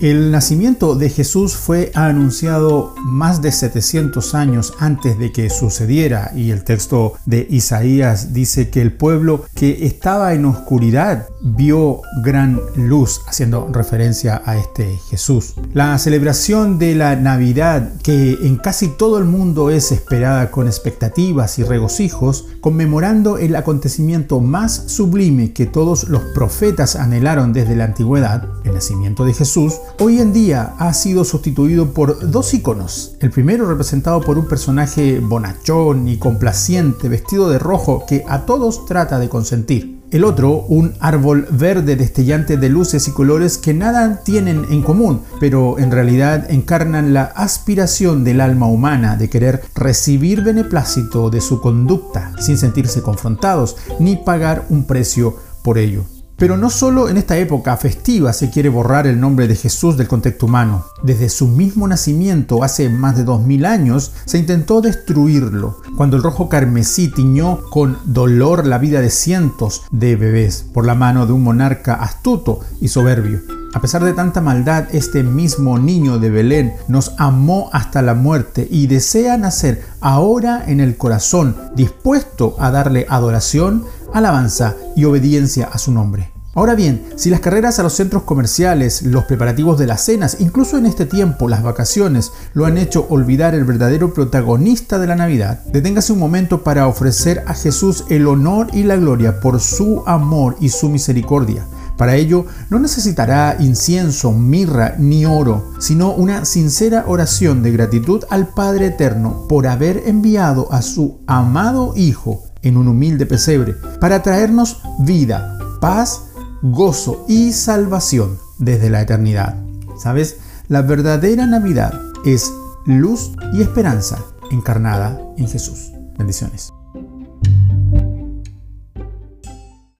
El nacimiento de Jesús fue anunciado más de 700 años antes de que sucediera y el texto de Isaías dice que el pueblo que estaba en oscuridad vio gran luz, haciendo referencia a este Jesús. La celebración de la Navidad, que en casi todo el mundo es esperada con expectativas y regocijos, conmemorando el acontecimiento más sublime que todos los profetas anhelaron desde la antigüedad, el nacimiento de Jesús, hoy en día ha sido sustituido por dos iconos. El primero representado por un personaje bonachón y complaciente, vestido de rojo, que a todos trata de consentir. El otro, un árbol verde destellante de luces y colores que nada tienen en común, pero en realidad encarnan la aspiración del alma humana de querer recibir beneplácito de su conducta sin sentirse confrontados ni pagar un precio por ello. Pero no solo en esta época festiva se quiere borrar el nombre de Jesús del contexto humano. Desde su mismo nacimiento, hace más de 2000 años, se intentó destruirlo, cuando el rojo carmesí tiñó con dolor la vida de cientos de bebés por la mano de un monarca astuto y soberbio. A pesar de tanta maldad, este mismo niño de Belén nos amó hasta la muerte y desea nacer ahora en el corazón, dispuesto a darle adoración, alabanza y obediencia a su nombre. Ahora bien, si las carreras a los centros comerciales, los preparativos de las cenas, incluso en este tiempo las vacaciones, lo han hecho olvidar el verdadero protagonista de la Navidad, deténgase un momento para ofrecer a Jesús el honor y la gloria por su amor y su misericordia. Para ello no necesitará incienso, mirra ni oro, sino una sincera oración de gratitud al Padre Eterno por haber enviado a su amado Hijo en un humilde pesebre para traernos vida, paz, gozo y salvación desde la eternidad. ¿Sabes? La verdadera Navidad es luz y esperanza encarnada en Jesús. Bendiciones.